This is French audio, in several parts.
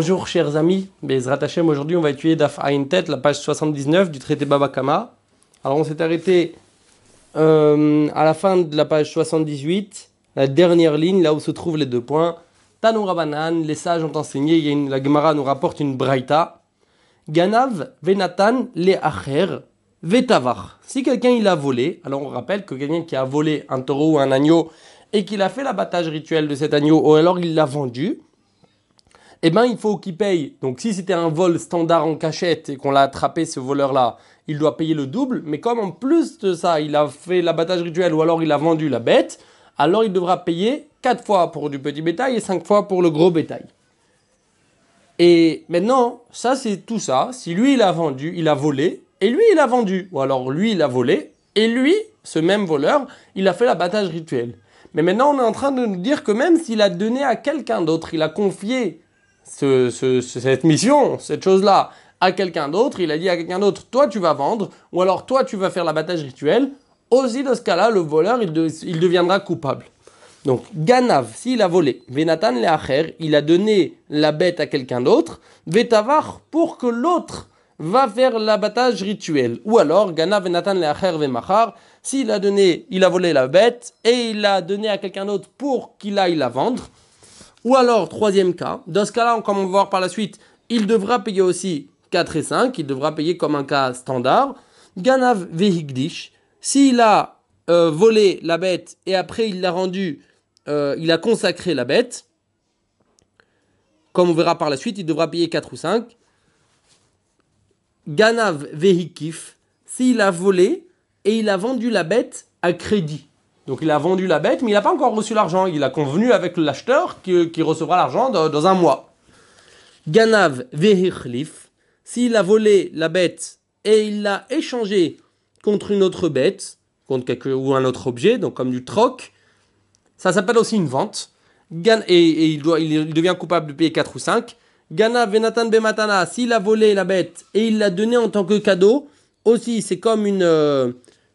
Bonjour chers amis, Bezrat Hashem, aujourd'hui on va étudier Daf Tet, la page 79 du traité Baba Kama. Alors on s'est arrêté euh, à la fin de la page 78, la dernière ligne, là où se trouvent les deux points. Tanou Rabanan, les sages ont enseigné, la Gemara nous rapporte une braïta. Ganav venatan le acher vetavar. Si quelqu'un il a volé, alors on rappelle que quelqu'un qui a volé un taureau ou un agneau et qu'il a fait l'abattage rituel de cet agneau ou alors il l'a vendu, eh ben il faut qu'il paye. Donc si c'était un vol standard en cachette et qu'on l'a attrapé ce voleur-là, il doit payer le double. Mais comme en plus de ça, il a fait l'abattage rituel ou alors il a vendu la bête, alors il devra payer 4 fois pour du petit bétail et 5 fois pour le gros bétail. Et maintenant, ça c'est tout ça. Si lui il a vendu, il a volé, et lui il a vendu, ou alors lui il a volé, et lui, ce même voleur, il a fait l'abattage rituel. Mais maintenant on est en train de nous dire que même s'il a donné à quelqu'un d'autre, il a confié ce- ce- ce- cette mission, cette chose-là, à quelqu'un d'autre, il a dit à quelqu'un d'autre, toi tu vas vendre, ou alors toi tu vas faire l'abattage rituel, aussi dans ce cas-là, le voleur, il, de- il deviendra coupable. Donc, Ganav, s'il a volé, Venatan le acher, il a donné la bête à quelqu'un d'autre, Vetavar, pour que l'autre va faire l'abattage rituel. Ou alors, Ganav, Venatan le acher, Vemachar, s'il a donné, il a volé la bête, et il l'a donné à quelqu'un d'autre pour qu'il aille la vendre. Ou alors, troisième cas, dans ce cas-là, comme on va voir par la suite, il devra payer aussi 4 et 5, il devra payer comme un cas standard. Ganav Vehigdish, s'il a euh, volé la bête et après il l'a rendu, euh, il a consacré la bête, comme on verra par la suite, il devra payer 4 ou 5. Ganav Vehikif, s'il a volé et il a vendu la bête à crédit. Donc il a vendu la bête, mais il n'a pas encore reçu l'argent. Il a convenu avec l'acheteur qui, qui recevra l'argent dans, un mois. Ganav Vehichlif, s'il a volé la bête et il l'a échangé contre une autre bête, contre quelque, ou un autre objet, donc comme du troc, ça s'appelle aussi une vente. Et, et il, doit, il, devient coupable de payer 4 ou 5. Gana Venatan Bematana, s'il a volé la bête et il l'a donnée en tant que cadeau, aussi c'est comme une.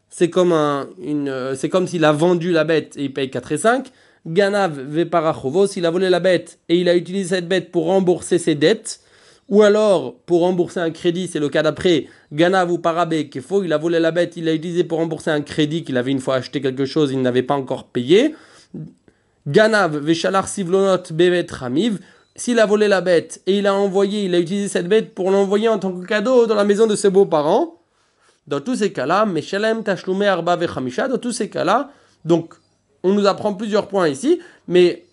C'est comme, un, euh, comme s'il a vendu la bête et il paye 4 et 5. Ganav Veparachovo, s'il a volé la bête et il a utilisé cette bête pour rembourser ses dettes, ou alors pour rembourser un crédit, c'est le cas d'après, Ganav ou Parabé, Kefo, il a volé la bête, il l'a utilisé pour rembourser un crédit qu'il avait une fois acheté quelque chose, il n'avait pas encore payé. Ganav Veshalar Sivlonot Bevet Ramiv, s'il a volé la bête et il a envoyé, il a utilisé cette bête pour l'envoyer en tant que cadeau dans la maison de ses beaux-parents, dans tous ces cas-là, Meshalem Tashlume Arba Vechamisha, dans tous ces cas-là, donc on nous apprend plusieurs points ici, mais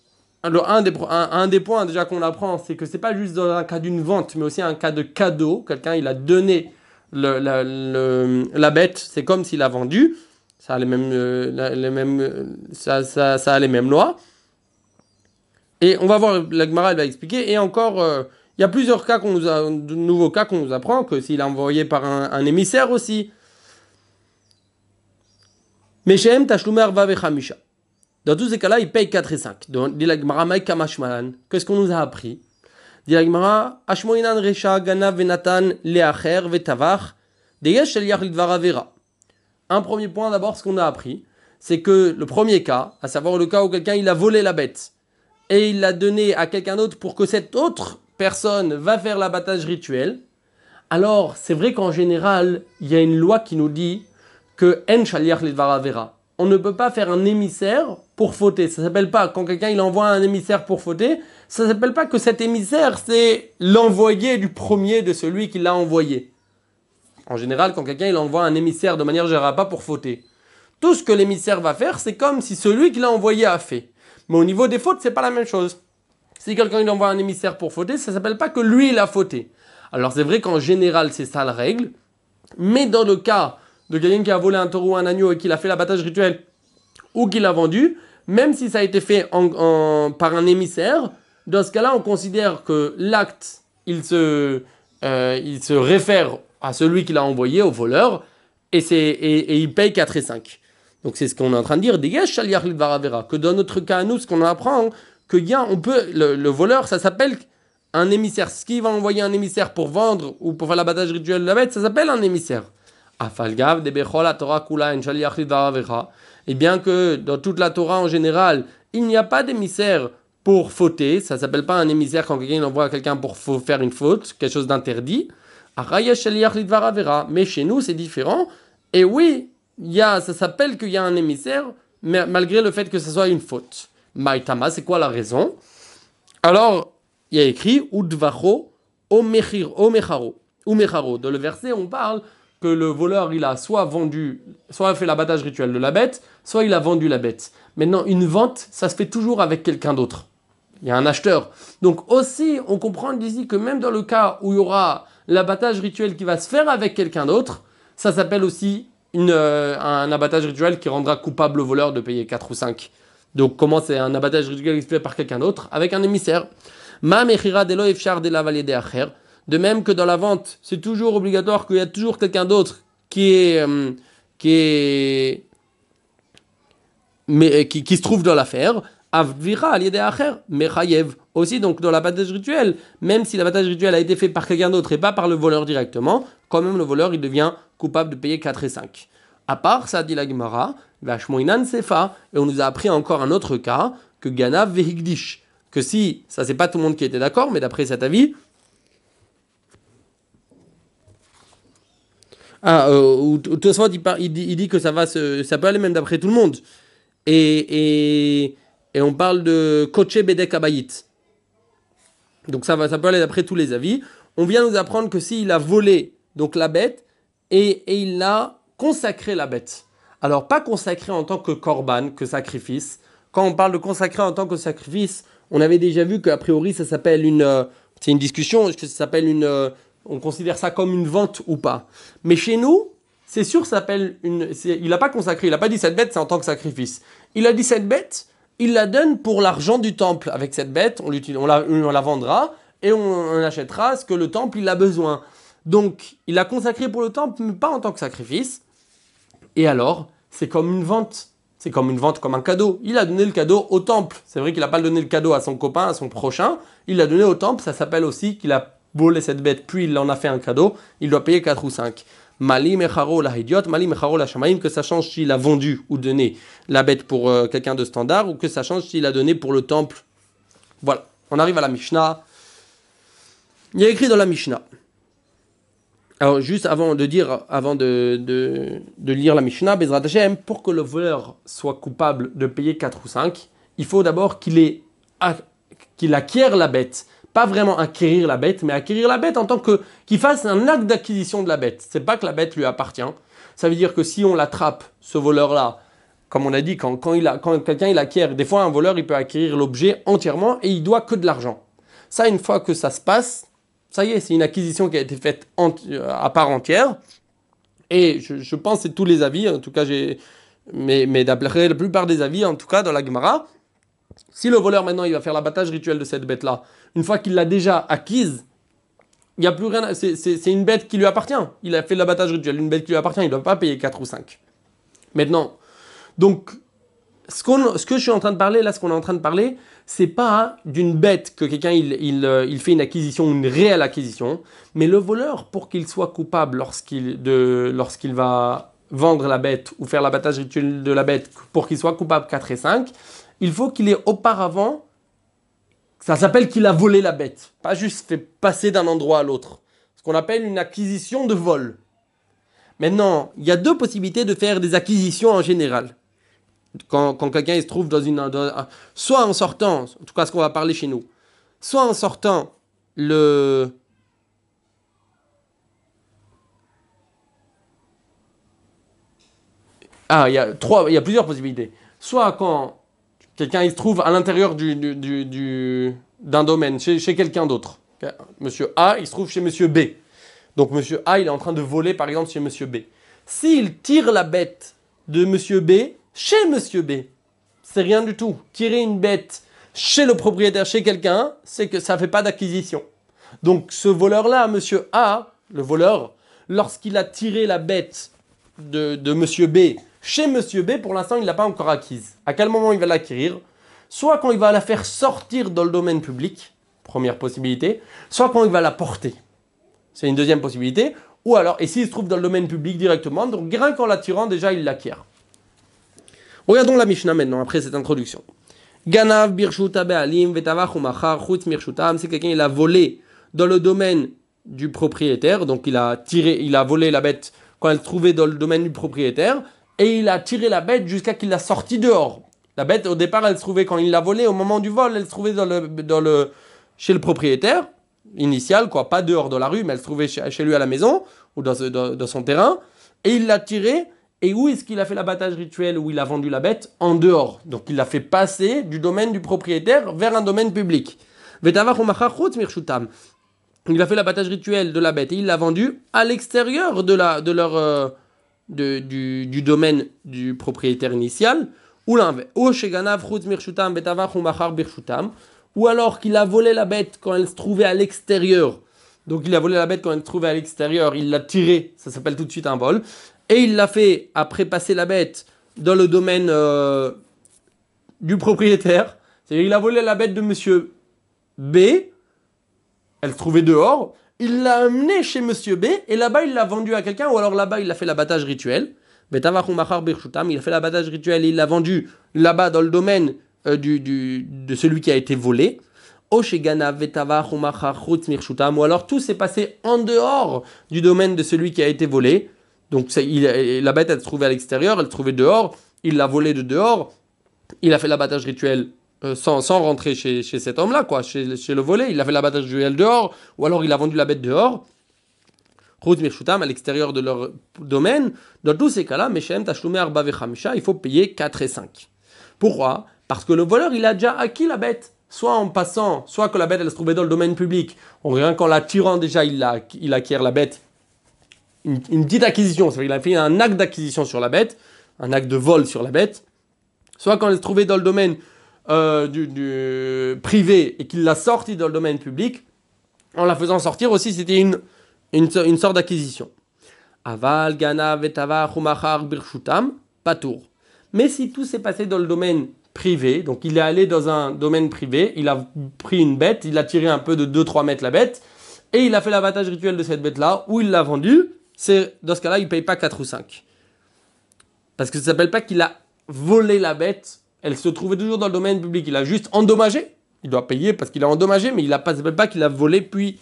le, un, des, un, des points déjà qu'on apprend, c'est que c'est pas juste dans un cas d'une vente, mais aussi un cas de cadeau. Quelqu'un il a donné la, bête, c'est comme s'il a vendu. Ça a les mêmes, euh, les mêmes, euh, ça, ça, ça a les mêmes lois. Et on va voir, la Gemara elle va expliquer. Et encore, euh, il y a plusieurs cas qu'on nous a, de nouveaux cas qu'on nous apprend, que s'il est envoyé par un, un émissaire aussi. Meshem Tashlumer Arba Vechamisha. Dans tous ces cas-là, il paye 4 et 5. Donc, dit la Gemara, Kamashmalan. Qu'est-ce qu'on nous a appris? Dit la Gemara, Ashmoinan Resha Ganav Venatan Leacher Vetavach Deyesh Shel Yachid Varavera. Un premier point d'abord, ce qu'on a appris, c'est que le premier cas, à savoir le cas où quelqu'un il a volé la bête et il l'a donné à quelqu'un d'autre pour que cette autre personne va faire l'abattage rituel, alors c'est vrai qu'en général, il y a une loi qui nous dit que. On ne peut pas faire un émissaire pour fauter. Ça s'appelle pas, quand quelqu'un il envoie un émissaire pour fauter, ça s'appelle pas que cet émissaire c'est l'envoyé du premier de celui qui l'a envoyé. En général, quand quelqu'un il envoie un émissaire de manière générale, pas pour fauter. Tout ce que l'émissaire va faire, c'est comme si celui qui l'a envoyé a fait. Mais au niveau des fautes, c'est pas la même chose. Si quelqu'un il envoie un émissaire pour fauter, ça s'appelle pas que lui il a fauté. Alors c'est vrai qu'en général, c'est ça la règle. Mais dans le cas de quelqu'un qui a volé un taureau ou un agneau et qu'il a fait l'abattage rituel ou qu'il a vendu, même si ça a été fait par un émissaire, dans ce cas-là, on considère que l'acte, il se, euh, il se réfère à celui qui l'a envoyé, au voleur, et, c'est, et, il paye 4 et 5. Donc c'est ce qu'on est en train de dire, dégage Shaliach Varavera, que dans notre cas nous, ce qu'on apprend, que y a, on peut, le, le voleur, ça s'appelle un émissaire. Ce qui va envoyer un émissaire pour vendre ou pour faire l'abattage rituel de la bête, ça s'appelle un émissaire. Afalgav de Torah Kula. Et bien que dans toute la Torah en général, il n'y a pas d'émissaire pour fauter. Ça s'appelle pas un émissaire quand quelqu'un envoie quelqu'un pour faire une faute, quelque chose d'interdit. Mais chez nous, c'est différent. Et oui, y a, ça s'appelle qu'il y a un émissaire, mais malgré le fait que ce soit une faute. Maïtama, c'est quoi la raison? Alors, il y a écrit Udvacho Omecharo. Dans le verset, on parle que le voleur, il a soit vendu, soit fait l'abattage rituel de la bête, soit il a vendu la bête. Maintenant, une vente, ça se fait toujours avec quelqu'un d'autre. Il y a un acheteur. Donc aussi, on comprend ici que même dans le cas où il y aura l'abattage rituel qui va se faire avec quelqu'un d'autre, ça s'appelle aussi euh, un abattage rituel qui rendra coupable le voleur de payer 4 ou 5. Donc comment c'est un abattage rituel qui se fait par quelqu'un d'autre Avec un émissaire. Ma de De même que dans la vente, c'est toujours obligatoire qu'il y a toujours quelqu'un d'autre qui est, euh, mais, qui, se trouve dans l'affaire. Avvira mechayev. Aussi, donc, dans l'abattage rituel, même si l'abattage rituel a été fait par quelqu'un d'autre et pas par le voleur directement, quand même le voleur, il devient coupable de payer 4 et 5. À part ça, dit la Gemara, Vashmoinan Sefa, et on nous a appris encore un autre cas, que Ganav Vehigdish. Que si, ça c'est pas tout le monde qui était d'accord, mais d'après cet avis, Ah, euh, il, dit, il dit que ça va ça peut aller même d'après tout le monde. Et, et, on parle de Koche Bedek Abayit. Donc ça, va, ça peut aller d'après tous les avis. On vient nous apprendre que s'il a volé donc la bête et, et il a consacré la bête. Alors pas consacré en tant que korban, que sacrifice. Quand on parle de consacré en tant que sacrifice, on avait déjà vu qu'a priori ça s'appelle une... Euh, c'est une discussion, est-ce que ça s'appelle une... Euh, on considère ça comme une vente ou pas. Mais chez nous, c'est sûr, ça s'appelle une... Il n'a pas consacré, il n'a pas dit cette bête, c'est en tant que sacrifice. Il a dit cette bête, il la donne pour l'argent du temple. Avec cette bête, on, on, la, on la vendra et on, achètera ce que le temple il a besoin. Donc, il a consacré pour le temple, mais pas en tant que sacrifice. Et alors, c'est comme une vente. C'est comme une vente, comme un cadeau. Il a donné le cadeau au temple. C'est vrai qu'il n'a pas donné le cadeau à son copain, à son prochain. Il l'a donné au temple. Ça s'appelle aussi qu'il a volé cette bête, puis il en a fait un cadeau. Il doit payer 4 ou 5. Mali mecharo la idiot, mali mecharo la shamaim, que ça change s'il a vendu ou donné la bête pour euh, quelqu'un de standard, ou que ça change s'il a donné pour le temple. Voilà, on arrive à la Mishnah. Il y a écrit dans la Mishnah. Alors, juste avant de dire, avant de, de, lire la Mishnah, Bezrat Hashem, pour que le voleur soit coupable de payer 4 ou 5, il faut d'abord qu'il qu'il acquiert la bête pas vraiment acquérir la bête, mais acquérir la bête en tant que qu'il fasse un acte d'acquisition de la bête. C'est pas que la bête lui appartient. Ça veut dire que si on l'attrape, ce voleur-là, comme on a dit, quand, quand, quand quelqu'un il acquiert, des fois un voleur il peut acquérir l'objet entièrement et il doit que de l'argent. Ça, une fois que ça se passe, ça y est, c'est une acquisition qui a été faite à part entière. Et je, pense que c'est tous les avis, en tout cas j'ai, mais, d'après la plupart des avis, en tout cas dans la Gemara, si le voleur maintenant il va faire l'abattage rituel de cette bête-là, une fois qu'il l'a déjà acquise, il n'y a plus rien. C'est une bête qui lui appartient. Il a fait l'abattage rituel, une bête qui lui appartient. Il ne doit pas payer 4 ou 5. Maintenant, donc, ce, que je suis en train de parler, là, ce qu'on est en train de parler, c'est pas d'une bête que quelqu'un il, euh, fait une acquisition, une réelle acquisition, mais le voleur, pour qu'il soit coupable lorsqu'il lorsqu'il va vendre la bête ou faire l'abattage rituel de la bête, pour qu'il soit coupable 4 et 5, il faut qu'il ait auparavant, ça s'appelle qu'il a volé la bête, pas juste fait passer d'un endroit à l'autre. Ce qu'on appelle une acquisition de vol. Maintenant, il y a deux possibilités de faire des acquisitions en général. Quand, quelqu'un se trouve dans une... soit en sortant, en tout cas ce qu'on va parler chez nous, soit en sortant le... Ah, il y a trois, il y a plusieurs possibilités. Soit quand Quelqu'un, se trouve à l'intérieur du, du, d'un domaine, chez, chez quelqu'un d'autre. Monsieur A, il se trouve chez Monsieur B. Donc Monsieur A, il est en train de voler, par exemple, chez Monsieur B. S'il tire la bête de Monsieur B chez Monsieur B, c'est rien du tout. Tirer une bête chez le propriétaire, chez quelqu'un, c'est que ça ne fait pas d'acquisition. Donc ce voleur-là, Monsieur A, le voleur, lorsqu'il a tiré la bête de, de Monsieur B chez Monsieur B, pour l'instant, il ne l'a pas encore acquise. À quel moment il va l'acquérir? Soit quand il va la faire sortir dans le domaine public, première possibilité, soit quand il va la porter. C'est une deuxième possibilité. Ou alors, et s'il se trouve dans le domaine public directement, donc rien qu'en l'attirant, déjà, il l'acquiert. Regardons la Mishnah maintenant, après cette introduction. Ganav birshuta be'alim vetavach umachar chutz mirshutam, c'est quelqu'un il a volé dans le domaine du propriétaire, donc il a tiré, il a volé la bête quand elle se trouvait dans le domaine du propriétaire, et il a tiré la bête jusqu'à qu'il l'a sortie dehors. La bête, au départ, elle se trouvait, quand il l'a volée, au moment du vol, elle se trouvait dans le, chez le propriétaire, initial, quoi, pas dehors dans la rue, mais elle se trouvait chez, lui à la maison, ou dans, dans, dans son terrain, et il l'a tirée, et où est-ce qu'il a fait l'abattage rituel où il a vendu la bête? En dehors. Donc il l'a fait passer du domaine du propriétaire vers un domaine public. Il a fait l'abattage rituel de la bête et il l'a vendu à l'extérieur de, leur, euh, du, domaine du propriétaire initial. Ou. Ou alors qu'il a volé la bête quand elle se trouvait à l'extérieur. Donc il a volé la bête quand elle se trouvait à l'extérieur, il l'a tirée, ça s'appelle tout de suite un vol. Et il l'a fait après passer la bête dans le domaine euh, du propriétaire. C'est-à-dire il a volé la bête de monsieur B, elle se trouvait dehors, il l'a amenée chez monsieur B, et là-bas il l'a vendue à quelqu'un, ou alors là-bas il a fait l'abattage rituel. Il a fait l'abattage rituel et il l'a vendu là-bas dans le domaine euh, de celui qui a été volé. Ou alors tout s'est passé en dehors du domaine de celui qui a été volé. Donc il, la bête, elle se trouvait à l'extérieur, elle se trouvait dehors, il l'a volée de dehors, il a fait l'abattage rituel euh, sans, sans, rentrer chez, chez cet homme-là, quoi, chez, chez, le volet, il a fait l'abattage rituel dehors, ou alors il a vendu la bête dehors. à l'extérieur de leur domaine. Dans tous ces cas-là, il faut payer 4 et 5. Pourquoi? Parce que le voleur, il a déjà acquis la bête. Soit en passant, soit que la bête, elle se trouvait dans le domaine public. Rien qu'en la tirant déjà, il, a, il acquiert la bête une, petite acquisition, c'est-à-dire qu'il a fait un acte d'acquisition sur la bête, un acte de vol sur la bête, soit quand elle se trouvait dans le domaine euh, privé et qu'il l'a sortie dans le domaine public, en la faisant sortir aussi, c'était une, une, une, sorte d'acquisition. Aval, Gana, Vetava, Chumachar, Birshutam, Patour. Mais si tout s'est passé dans le domaine privé, donc il est allé dans un domaine privé, il a pris une bête, il a tiré un peu de 2-3 mètres la bête, et il a fait l'abattage rituel de cette bête-là, où il l'a vendue, c'est dans ce cas-là, il ne paye pas 4 ou 5. Parce que ça ne s'appelle pas qu'il a volé la bête, elle se trouvait toujours dans le domaine public, il a juste endommagé, il doit payer parce qu'il a endommagé, mais il ne s'appelle pas qu'il a volé puis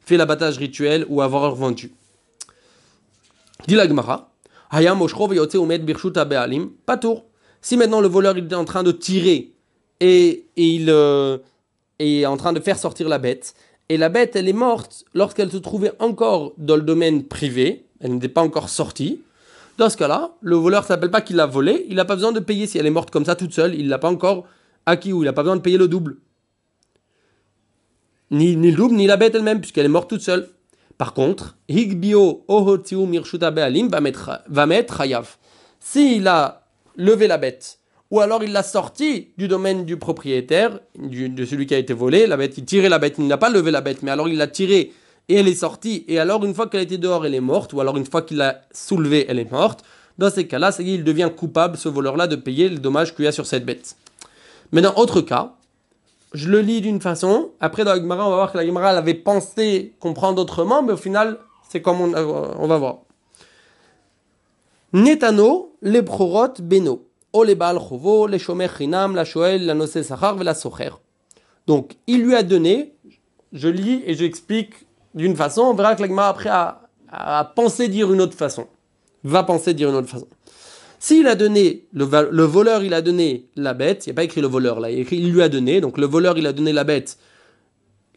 fait l'abattage rituel ou avoir vendu. Dit la Gemara, si maintenant le voleur il est en train de tirer et, il euh, est en train de faire sortir la bête, et la bête, elle est morte lorsqu'elle se trouvait encore dans le domaine privé, elle n'était pas encore sortie. Dans ce cas-là, le voleur ne s'appelle pas qu'il l'a volée, il n'a pas besoin de payer si elle est morte comme ça toute seule, il ne l'a pas encore acquis ou il n'a pas besoin de payer le double. Ni, le double, ni la bête elle-même, puisqu'elle est morte toute seule. Par contre, Higbio va mettre, va mettre Hayav. S'il a levé la bête ou alors il l'a sorti du domaine du propriétaire, de celui qui a été volé, la bête, il tirait la bête, il n'a pas levé la bête, mais alors il l'a tirée et elle est sortie, et alors une fois qu'elle était dehors, elle est morte, ou alors une fois qu'il l'a soulevée, elle est morte, dans ces cas-là, c'est il devient coupable, ce voleur-là, de payer le dommage qu'il y a sur cette bête. Mais dans autre cas, je le lis d'une façon, après dans la Gemara, on va voir que la Gemara avait pensé comprendre autrement, mais au final, c'est comme on, on va voir. Netano, les prorotes, beno. Donc, il lui a donné, je lis et j'explique d'une façon, on verra que l'agma après a, a, pensé dire une autre façon. Va penser dire une autre façon. S'il a donné, le, le, voleur il a donné la bête, il n'y a pas écrit le voleur là, il, il lui a donné, donc le voleur il a donné la bête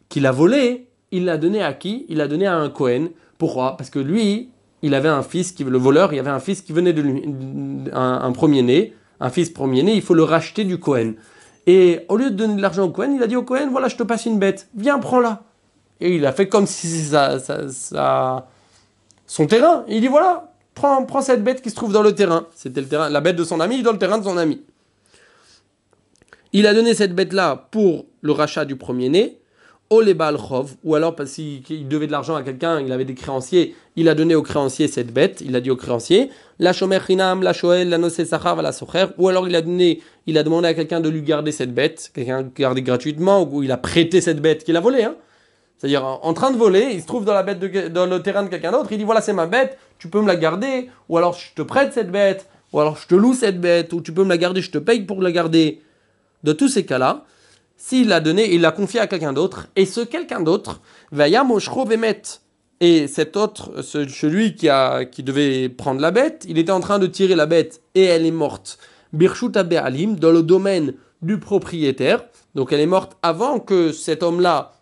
qu'il a volée, il l'a donné à qui? Il l'a donné à un Cohen. Pourquoi? Parce que lui, il avait un fils, qui, le voleur, il avait un fils qui venait de lui, un, un premier-né, un fils premier-né, il faut le racheter du Cohen. Et au lieu de donner de l'argent au Cohen, il a dit au Cohen, voilà, je te passe une bête, viens, prends-la. Et il a fait comme si c'était son terrain. il dit, voilà, prends, prends cette bête qui se trouve dans le terrain. C'était le terrain, la bête de son ami dans le terrain de son ami. Il a donné cette bête-là pour le rachat du premier-né ou alors parce qu'il devait de l'argent à quelqu'un, il avait des créanciers, il a donné au créancier cette bête, il a dit au créancier, la shomer chinam, la shoel, la nosé sachar, la socher, ou alors il a donné, il a demandé à quelqu'un de lui garder cette bête, quelqu'un garder gratuitement, ou il a prêté cette bête qu'il a volée, hein. C'est-à-dire en, train de voler, il se trouve dans, la bête dans le terrain de quelqu'un d'autre, il dit voilà c'est ma bête, tu peux me la garder, ou alors je te prête cette bête, ou alors je te loue cette bête, ou tu peux me la garder, je te paye pour la garder. de tous ces cas-là, s'il l'a donné, il l'a confié à quelqu'un d'autre, et ce quelqu'un d'autre, va yamoshro vemet. Et cet autre, celui qui, a, qui devait prendre la bête, il était en train de tirer la bête et elle est morte. Birshuta Be'alim, dans le domaine du propriétaire. Donc elle est morte avant que cet homme-là,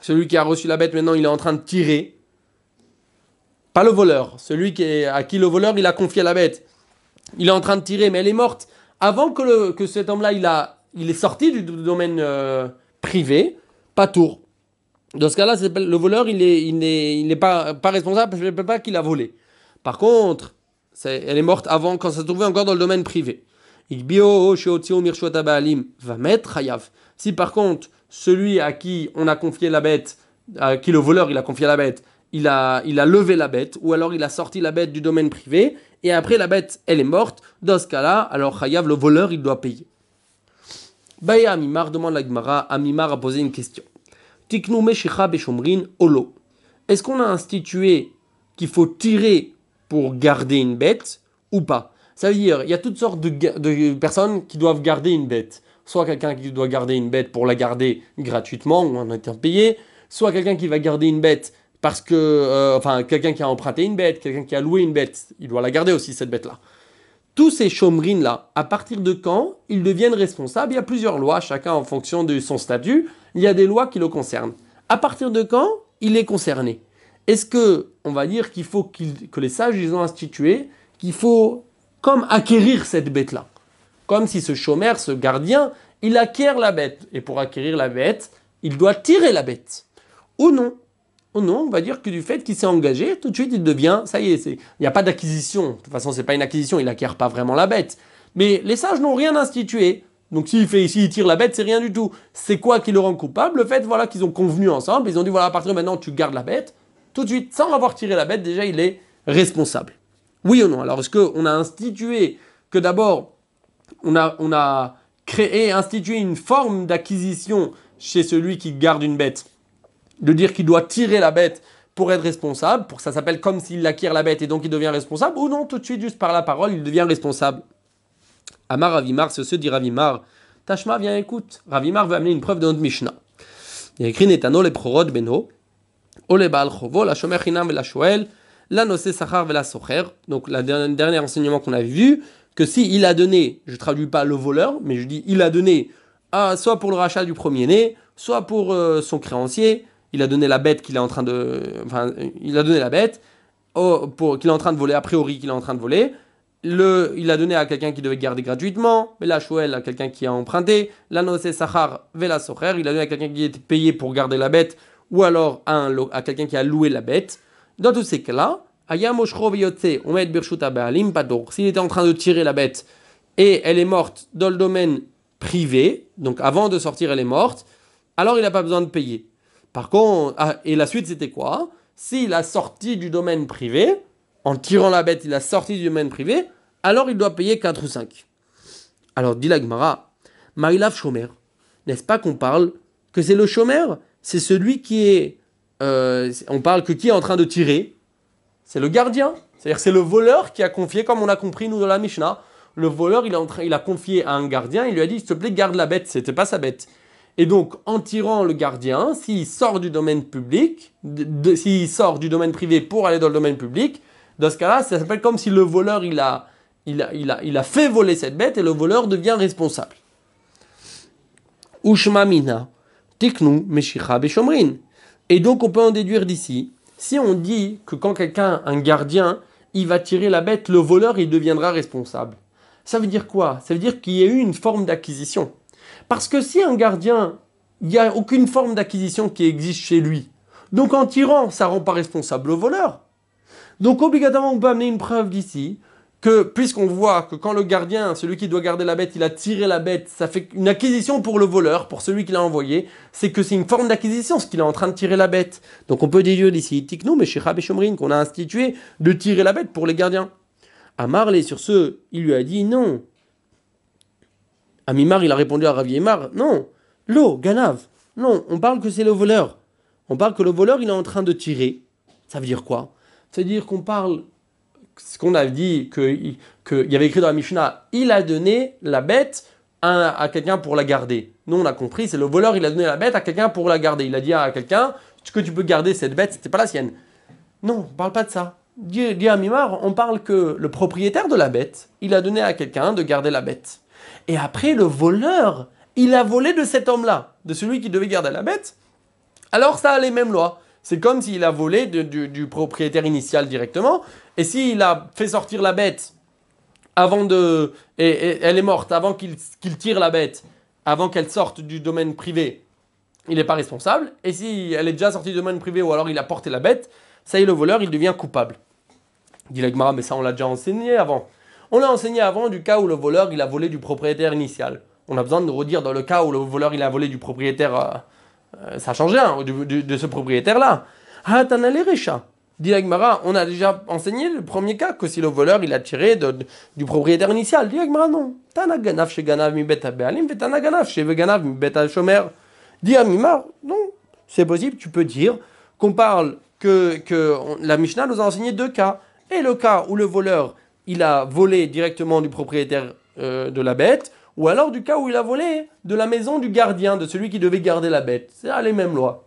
celui qui a reçu la bête, maintenant il est en train de tirer. Pas le voleur, celui qui est, à qui le voleur il a confié la bête. Il est en train de tirer, mais elle est morte avant que, le, que cet homme-là il, a, il est sorti du domaine euh, privé, pas tour. Dans ce cas-là, le voleur, il n'est il est, il est pas, pas responsable parce qu'il ne pas qu'il a volé. Par contre, elle est morte avant, quand ça se trouvait encore dans le domaine privé. Si par contre, celui à qui on a confié la bête, à qui le voleur il a confié la bête, il a, levé la bête, ou alors il a sorti la bête du domaine privé, et après la bête, elle est morte, dans ce cas-là, alors Chayav, le voleur, il doit payer. Baya Amimar demande la Gemara, Amimar a posé une question. Est-ce qu'on a institué qu'il faut tirer pour garder une bête ou pas? Ça veut dire, il y a toutes sortes de, personnes qui doivent garder une bête. Soit quelqu'un qui doit garder une bête pour la garder gratuitement ou en étant payé, soit quelqu'un qui va garder une bête parce que, euh, enfin, quelqu'un qui a emprunté une bête, quelqu'un qui a loué une bête, il doit la garder aussi, cette bête-là. Tous ces chômerines-là, à partir de quand ils deviennent responsables? Il y a plusieurs lois, chacun en fonction de son statut. Il y a des lois qui le concernent. À partir de quand il est concerné? Est-ce que on va dire qu'il faut que les sages ils ont institué qu'il faut comme acquérir cette bête-là, comme si ce chômeur, ce gardien, il acquiert la bête et pour acquérir la bête, il doit tirer la bête ou non ou non, on va dire que du fait qu'il s'est engagé, tout de suite il devient, ça y est, il n'y a pas d'acquisition. De toute façon, c'est pas une acquisition, il n'acquiert pas vraiment la bête. Mais les sages n'ont rien institué. Donc s'il fait ici, il tire la bête, c'est rien du tout. C'est quoi qui le rend coupable? Le fait, voilà, qu'ils ont convenu ensemble, ils ont dit voilà, à partir de maintenant, tu gardes la bête. Tout de suite, sans avoir tiré la bête, déjà, il est responsable. Oui ou non? Alors est-ce qu'on a institué que d'abord, on a, on a créé, institué une forme d'acquisition chez celui qui garde une bête de dire qu'il doit tirer la bête pour être responsable, pour que ça s'appelle comme s'il acquiert la bête et donc il devient responsable, ou non, tout de suite, juste par la parole, il devient responsable. Amar Ravimar, c'est ce dit Ravimar. Tashma, viens, écoute. Ravimar veut amener une preuve de notre Mishnah. Il y a écrit Netano le prorod beno, ole baal chovo, la shomer chinam la shoel, la sachar la socher. Donc, le dernier enseignement qu'on a vu, que si il a donné, je traduis pas le voleur, mais je dis il a donné, à, soit pour le rachat du premier-né, soit pour euh, son créancier, il a donné la bête qu'il est en train de. Enfin, il a donné la bête pour, qu'il est en train de voler, a priori qu'il est en train de voler. Le, il a donné à quelqu'un qui devait garder gratuitement, mais la chouelle à quelqu'un qui a emprunté, la noce sahar vela socher, il a donné à quelqu'un qui était payé pour garder la bête, ou alors à, à quelqu'un qui a loué la bête. Dans tous ces cas-là, s'il était en train de tirer la bête et elle est morte dans le domaine privé, donc avant de sortir elle est morte, alors il n'a pas besoin de payer. Par contre, ah, et la suite c'était quoi? S'il a sorti du domaine privé, en tirant la bête, il a sorti du domaine privé, alors il doit payer 4 ou 5. Alors dit la Gemara, Maïlav Shomer, n'est-ce pas qu'on parle que c'est le chômeur C'est celui qui est. Euh, on parle que qui est en train de tirer C'est le gardien. C'est-à-dire c'est le voleur qui a confié, comme on a compris nous dans la Mishnah, le voleur il a, il a confié à un gardien, il lui a dit s'il te plaît garde la bête, c'était pas sa bête. Et donc, en tirant le gardien, s'il sort du domaine public, s'il sort du domaine privé pour aller dans le domaine public, dans ce cas-là, ça s'appelle comme si le voleur, il a, il, a, il, a, il a fait voler cette bête et le voleur devient responsable. Ushmamina, tiknu meshicha beshomrin. Et donc, on peut en déduire d'ici, si on dit que quand quelqu'un, un gardien, il va tirer la bête, le voleur, il deviendra responsable. Ça veut dire quoi? Ça veut dire qu'il y a eu une forme d'acquisition. Parce que si un gardien, il n'y a aucune forme d'acquisition qui existe chez lui, donc en tirant, ça ne rend pas responsable le voleur. Donc obligatoirement, on peut amener une preuve d'ici que puisqu'on voit que quand le gardien, celui qui doit garder la bête, il a tiré la bête, ça fait une acquisition pour le voleur, pour celui qui l'a envoyé, c'est que c'est une forme d'acquisition, ce qu'il est en train de tirer la bête. Donc on peut déduire d'ici, Tikno, mais chez et qu'on a institué de tirer la bête pour les gardiens. À Marley, sur ce, il lui a dit non, Amimar, il a répondu à Ravi non, l'eau, Ganav, non, on parle que c'est le voleur. On parle que le voleur, il est en train de tirer. Ça veut dire quoi? Ça veut dire qu'on parle, ce qu'on a dit, qu'il que y avait écrit dans la Mishnah, il a donné la bête à, quelqu'un pour la garder. Nous, on a compris, c'est le voleur, il a donné la bête à quelqu'un pour la garder. Il a dit à quelqu'un, que tu peux garder cette bête, c'était pas la sienne. Non, on parle pas de ça. Dit à Mimar, on parle que le propriétaire de la bête, il a donné à quelqu'un de garder la bête. Et après, le voleur, il a volé de cet homme-là, de celui qui devait garder la bête. Alors ça a les mêmes lois. C'est comme s'il a volé du, propriétaire initial directement. Et s'il a fait sortir la bête avant de. Et, elle est morte avant qu'il tire la bête, avant qu'elle sorte du domaine privé, il n'est pas responsable. Et si elle est déjà sortie du domaine privé ou alors il a porté la bête, ça y est, le voleur, il devient coupable. Dit mais ça on l'a déjà enseigné avant. On l'a enseigné avant du cas où le voleur, il a volé du propriétaire initial. On a besoin de redire dans le cas où le voleur, il a volé du propriétaire. Euh, ça a changé, hein, de, ce propriétaire-là. Dit l'Agmara, on a déjà enseigné le premier cas, que si le voleur il a tiré du propriétaire initial. Dit l'Agmara, non. Tana ganav chez ganav mi bet abealim, tana ganav chez ganav mi bet shomer. Dit non, c'est possible, tu peux dire qu'on parle que, que la Mishnah nous a enseigné deux cas. Et le cas où le voleur il a volé directement du propriétaire euh, de la bête, ou alors du cas où il a volé de la maison du gardien, de celui qui devait garder la bête. C'est les mêmes lois.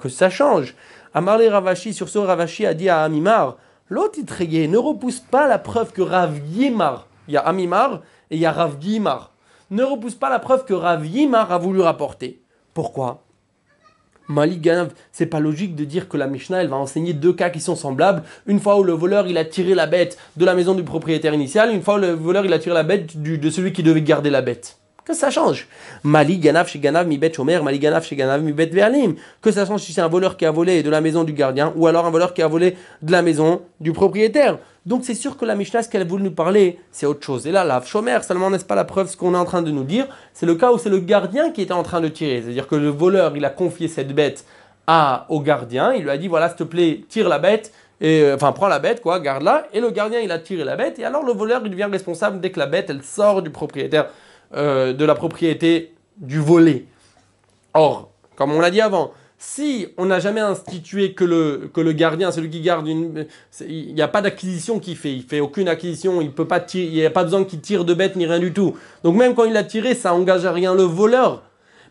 Que ça change. Amarle Ravashi, sur ce Ravashi a dit à Amimar, l'autre ne repousse pas la preuve que Rav Yimar, il y a Amimar et il y a Rav Yimar, ne repousse pas la preuve que Rav Yimar a voulu rapporter. Pourquoi? Malik c'est pas logique de dire que la Mishnah elle va enseigner deux cas qui sont semblables. Une fois où le voleur il a tiré la bête de la maison du propriétaire initial, une fois où le voleur il a tiré la bête de celui qui devait garder la bête que ça change? Mali Ganav chez Ganav mi bet Shomer, Mali Ganav chez Ganav mi bet Verlim. Que ça change si c'est un voleur qui a volé de la maison du gardien ou alors un voleur qui a volé de la maison du propriétaire? Donc c'est sûr que la Mishnah, ce qu'elle a voulu nous parler, c'est autre chose. Et là, la Shomer, seulement n'est-ce pas la preuve ce qu'on est en train de nous dire C'est le cas où c'est le gardien qui était en train de tirer. C'est-à-dire que le voleur, il a confié cette bête à, au gardien, il lui a dit voilà, s'il te plaît, tire la bête. Et, euh, enfin, prends la bête, quoi, garde-la. Et le gardien, il a tiré la bête. Et alors, le voleur, il devient responsable dès que la bête, elle sort du propriétaire euh, de la propriété du volet. Or, comme on l'a dit avant, si on n'a jamais institué que le, que le gardien, celui qui garde une. Il n'y a pas d'acquisition qu'il fait. Il fait aucune acquisition. Il peut pas tirer, il n'y a pas besoin qu'il tire de bête ni rien du tout. Donc, même quand il a tiré, ça engage à rien le voleur.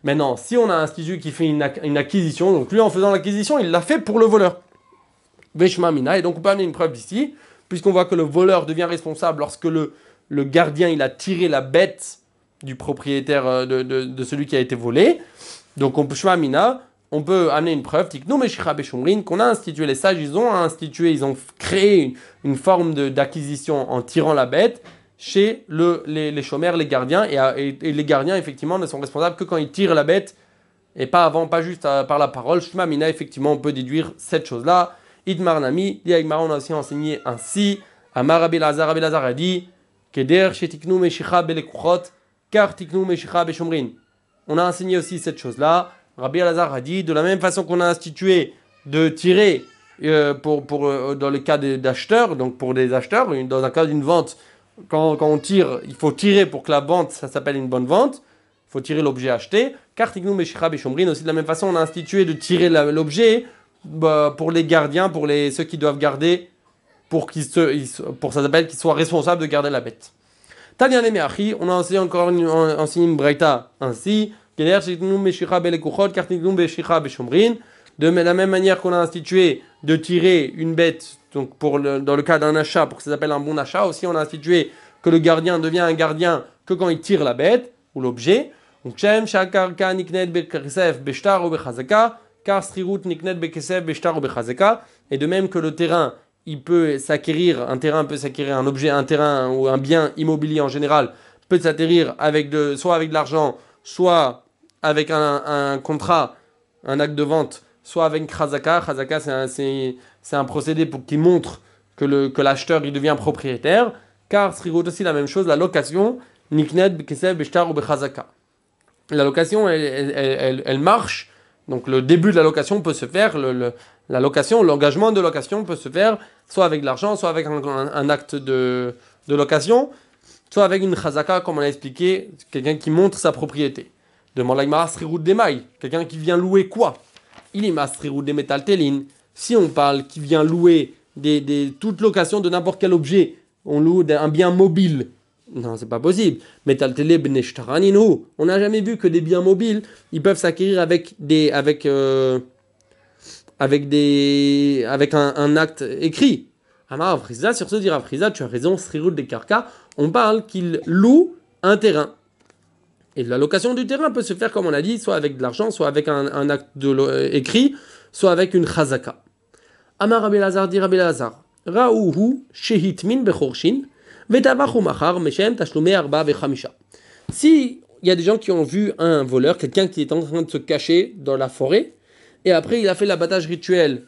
Maintenant, si on a un institut qui fait une, acquisition, donc lui en faisant l'acquisition, il l'a fait pour le voleur. Veshma Mina. Et donc, on peut amener une preuve ici, puisqu'on voit que le voleur devient responsable lorsque le, le gardien il a tiré la bête du propriétaire euh, de, de, celui qui a été volé. Donc on peut on peut amener une preuve, qu'on a institué, les sages, ils ont institué, ils ont créé une, forme d'acquisition en tirant la bête chez le, les, chômeurs, les gardiens, et, les gardiens, effectivement, ne sont responsables que quand ils tirent la bête, et pas avant, pas juste euh, par la parole. Shmamina, effectivement, on peut déduire cette chose-là. Idmar Nami, on a aussi enseigné ainsi. Amar Lazar, Lazar a dit, Keder meshicha belekuchot, on a enseigné aussi cette chose-là. Rabbi Elazar a dit, de la même façon qu'on a institué de tirer euh, pour, pour, euh, dans le cas d'acheteurs, donc pour des acheteurs, dans un cas d'une vente, quand, quand, on tire, il faut tirer pour que la vente, ça s'appelle une bonne vente. Il faut tirer l'objet acheté. Kartiknu Meshicha Beshomrin, aussi de la même façon, on a institué de tirer l'objet bah, pour les gardiens, pour les, ceux qui doivent garder, pour, qu'ils se, pour ça s'appelle qu'ils soient responsables de garder la bête. Tanya on a enseigné encore une, enseigné une breita ainsi. De la même manière qu'on a institué de tirer une bête, donc pour dans le cas d'un achat, pour que ça s'appelle un bon achat, aussi on a institué que le gardien devient un gardien que quand il tire la bête ou l'objet. Et de même que le terrain il peut s'acquérir, un terrain peut s'acquérir, un objet, un terrain ou un bien immobilier en général peut s'acquérir soit avec de l'argent, soit avec un, contrat, un acte de vente, soit avec Khazaka. Khazaka, c'est un, procédé qui montre que l'acheteur devient propriétaire. Car Srigot aussi la même chose, la location, Nikned, Bekesev, Beshtar ou Bechazaka. La location, elle, marche, donc le début de la location peut se faire, la location, l'engagement de location peut se faire soit avec de l'argent, soit avec un, acte de, location, soit avec une chazaka, comme on a expliqué, quelqu'un qui montre sa propriété. Demande la des mailles, quelqu'un qui vient louer quoi? Il est route des métaltélines. Si on parle qui vient louer des, des, toute location de n'importe quel objet, on loue un bien mobile Non, c'est pas possible. Beneshtaraninu. On n'a jamais vu que des biens mobiles, ils peuvent s'acquérir avec des, avec, euh, avec des, avec un, acte écrit. Amar Frisa, sur ce dire Frisa, tu as raison, Srirul des Karka, on parle qu'il loue un terrain. Et la location du terrain peut se faire, comme on a dit, soit avec de l'argent, soit avec un, acte euh, écrit, soit avec une chazaka. Amar Rabbi Lazar dit meshem arba vechamisha. Si il y a des gens qui ont vu un voleur, quelqu'un qui est en train de se cacher dans la forêt, et après il a fait l'abattage rituel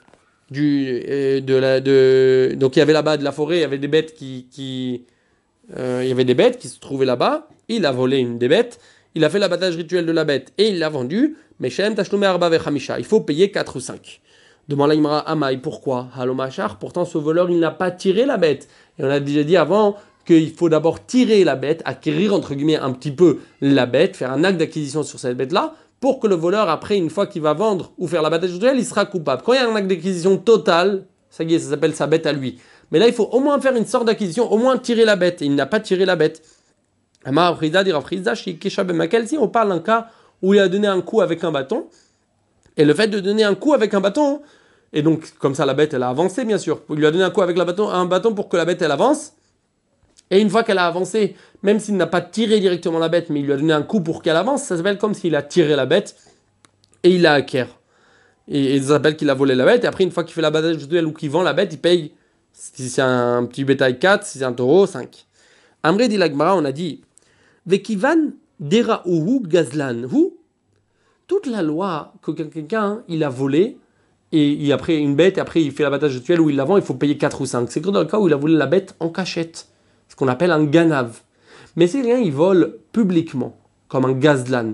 euh, de la, donc il y avait là-bas de la forêt, il y avait des bêtes qui euh, il y avait des bêtes qui se trouvaient là-bas, il a volé une des bêtes, il a fait l'abattage rituel de la bête et il l'a vendue, mais Shem il faut payer 4 ou 5. Demande l'Imra Amaï, pourquoi? Halomachar, pourtant ce voleur il n'a pas tiré la bête. Et on a déjà dit avant qu'il faut d'abord tirer la bête, acquérir entre guillemets un petit peu la bête, faire un acte d'acquisition sur cette bête-là, pour que le voleur, après, une fois qu'il va vendre ou faire l'abattage rituel, il sera coupable. Quand il y a un acte d'acquisition total, ça y ça s'appelle sa bête à lui. Mais là, il faut au moins faire une sorte d'acquisition, au moins tirer la bête. Et il n'a pas tiré la bête. Si on parle d'un cas où il a donné un coup avec un bâton, et le fait de donner un coup avec un bâton, et donc comme ça la bête elle a avancé bien sûr, il lui a donné un coup avec la bâton, un bâton pour que la bête elle avance, et une fois qu'elle a avancé, même s'il n'a pas tiré directement la bête, mais il lui a donné un coup pour qu'elle avance, ça s'appelle comme s'il a tiré la bête et il la acquiert. Et, et ça s'appelle qu'il a volé la bête, et après une fois qu'il fait la bataille duel ou qu'il vend la bête, il paye, si c'est un petit bétail 4, si c'est un taureau 5. Amré dit on a dit, Vekivan dera uhu gazlan, hu toute la loi que quelqu'un il a volé et il a pris une bête et après il fait l'abattage rituel où il la vend, il faut payer 4 ou 5. C'est que dans le cas où il a volé la bête en cachette, ce qu'on appelle un ganav. Mais si quelqu'un il vole publiquement, comme un gazlan,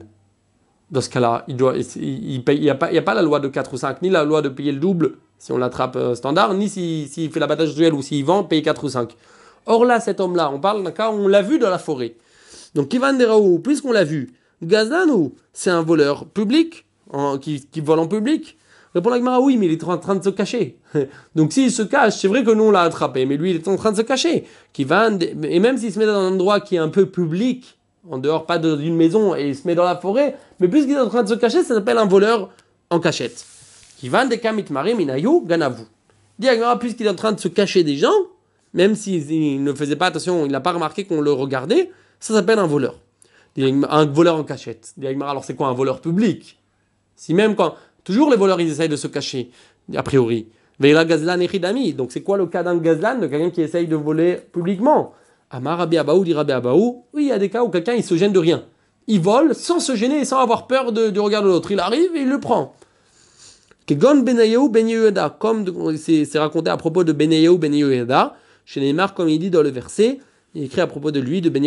dans ce cas-là, il doit, il, il n'y a, a pas la loi de 4 ou 5, ni la loi de payer le double si on l'attrape euh, standard, ni s'il si, fait l'abattage rituel ou s'il vend, payer 4 ou 5. Or là, cet homme-là, on parle d'un cas où on l'a vu dans la forêt. Donc Kivan Deraou, puisqu'on l'a vu, Gazlanou, c'est un voleur public, qui, qui, vole en public. Répond la Gemara, oui, mais il est en train de se cacher. Donc s'il se cache, c'est vrai que nous on l'a attrapé, mais lui il est en train de se cacher. Et même s'il se met dans un endroit qui est un peu public, en dehors pas d'une maison, et il se met dans la forêt, mais puisqu'il est en train de se cacher, ça s'appelle un voleur en cachette. Va de kamit marim ganavu. Dit puisqu'il est en train de se cacher des gens, même s'il ne faisait pas attention, il n'a pas remarqué qu'on le regardait, ça s'appelle un voleur. Un voleur en cachette. Alors c'est quoi un voleur public? Si même quand. Toujours les voleurs ils essayent de se cacher, a priori. Veila gazlan echidami. Donc c'est quoi le cas d'un gazlan, de quelqu'un qui essaye de voler publiquement? Amar Rabbi Abaou dit Rabbi. Oui, il y a des cas où quelqu'un il se gêne de rien. Il vole sans se gêner et sans avoir peur du regard de l'autre. Il arrive et il le prend. Benayeu Ben Comme c'est raconté à propos de Benayeu Ben Yehuda. Chez Neymar, comme il dit dans le verset. Il écrit à propos de lui, de Ben.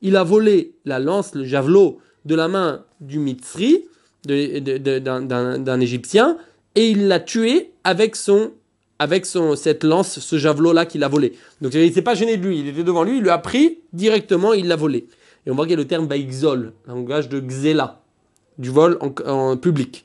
Il a volé la lance, le javelot de la main du Mitzri, d'un Égyptien, et il l'a tué avec son avec son, cette lance, ce javelot-là qu'il a volé. Donc il s'est pas gêné de lui, il était devant lui, il l'a pris directement, il l'a volé. Et on voit qu'il y a le terme Baixol, langage de Xela, du vol en, public.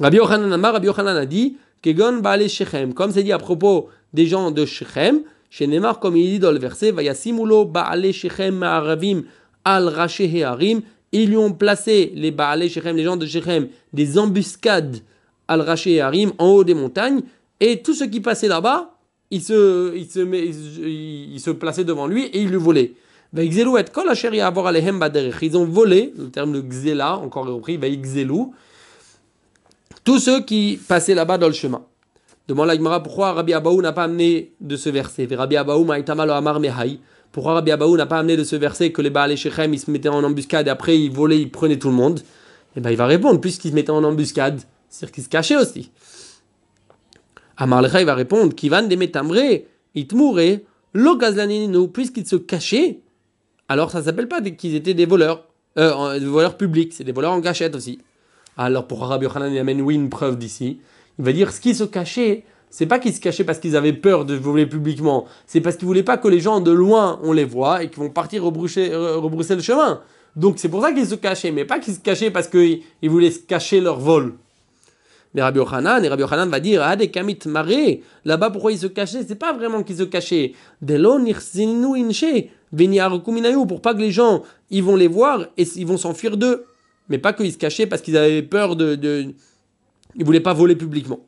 Rabbi Yochanan Rabbi Yochanan a dit Kegon Baale Shechem, comme c'est dit à propos des gens de Shechem, chez Neymar, comme il dit dans le verset, Vayasimulo Baale Shechem Ma'aravim al Harim, ils lui ont placé les Baale Shechem, les gens de Shechem, des embuscades al Harim en haut des montagnes, et tous ceux qui passaient là-bas, ils se, ils, se, ils se plaçaient devant lui et ils lui volaient. Ils ont volé, le terme de Xela, encore repris, tous ceux qui passaient là-bas dans le chemin. Demande l'Agmara pourquoi Rabbi Abaou n'a pas amené de ce verset? Rabbi Abaou Pourquoi Rabbi Abaou n'a pas amené de ce verset que les Baal Shechem ils se mettaient en embuscade et après ils volaient, ils prenaient tout le monde? Eh bien il va répondre, puisqu'ils se mettaient en embuscade, c'est-à-dire qu'ils se cachaient aussi. Amar il va répondre, Kivan de metamre, itmoure, lo puisqu'ils se cachaient, alors ça s'appelle pas qu'ils étaient des voleurs, euh, des voleurs publics, c'est des voleurs en cachette aussi. Alors pour Rabbi Yochanan, il amène oui une preuve d'ici. Il va dire ce qui se cachait, c'est pas qu'ils se cachaient parce qu'ils avaient peur de voler publiquement, c'est parce qu'ils voulaient pas que les gens de loin on les voit et qu'ils vont partir rebrousser, le chemin. Donc c'est pour ça qu'ils se cachaient, mais pas qu'ils se cachaient parce qu'ils voulaient se cacher leur vol. Mais Rabbi Yochanan, et Rabbi Yochanan va dire, ah, des kamit maré, là-bas pourquoi ils se cachaient? C'est pas vraiment qu'ils se cachaient. Pour pas que les gens, ils vont les voir et ils vont s'enfuir d'eux. Mais pas qu'ils se cachaient parce qu'ils avaient peur de, de... Ils voulaient pas voler publiquement.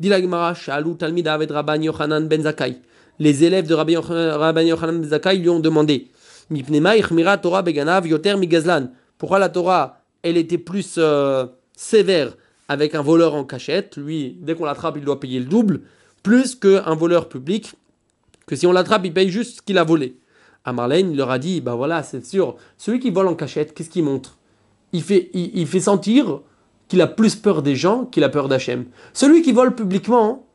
Dit la Rabban Yochanan ben Zakai. Les élèves de Rabbi Yochanan ben Zakai lui ont demandé pourquoi la Torah, elle était plus euh, sévère avec un voleur en cachette? Lui, dès qu'on l'attrape, il doit payer le double, plus qu'un voleur public, que si on l'attrape, il paye juste ce qu'il a volé. À Marlène, il leur a dit, bah voilà, c'est sûr, celui qui vole en cachette, qu'est-ce qu'il montre? Il fait, sentir qu'il a plus peur des gens qu'il a peur d'Hachem. Celui qui vole publiquement,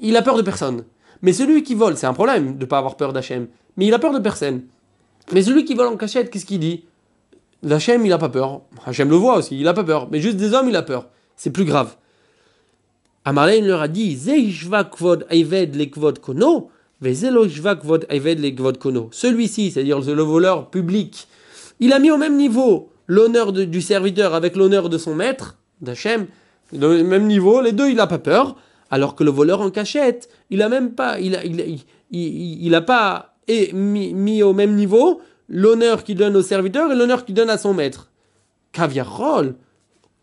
il a peur de personne. Mais celui qui vole, c'est un problème de ne pas avoir peur d'Hachem, mais il a peur de personne. Mais celui qui vole en cachette, qu'est-ce qu'il dit? Hachem, il n'a pas peur. Hachem le voit aussi, il n'a pas peur. Mais juste des hommes, il a peur. C'est plus grave. Amarlène leur a dit Celui-ci, c'est-à-dire le voleur public, il a mis au même niveau l'honneur du serviteur avec l'honneur de son maître, d'Hachem, le même niveau, les deux, il n'a pas peur. Alors que le voleur en cachette, il a même pas, il a, il, il, a pas et mis, au même niveau l'honneur qu'il donne au serviteur et l'honneur qu'il donne à son maître. Kaviarol,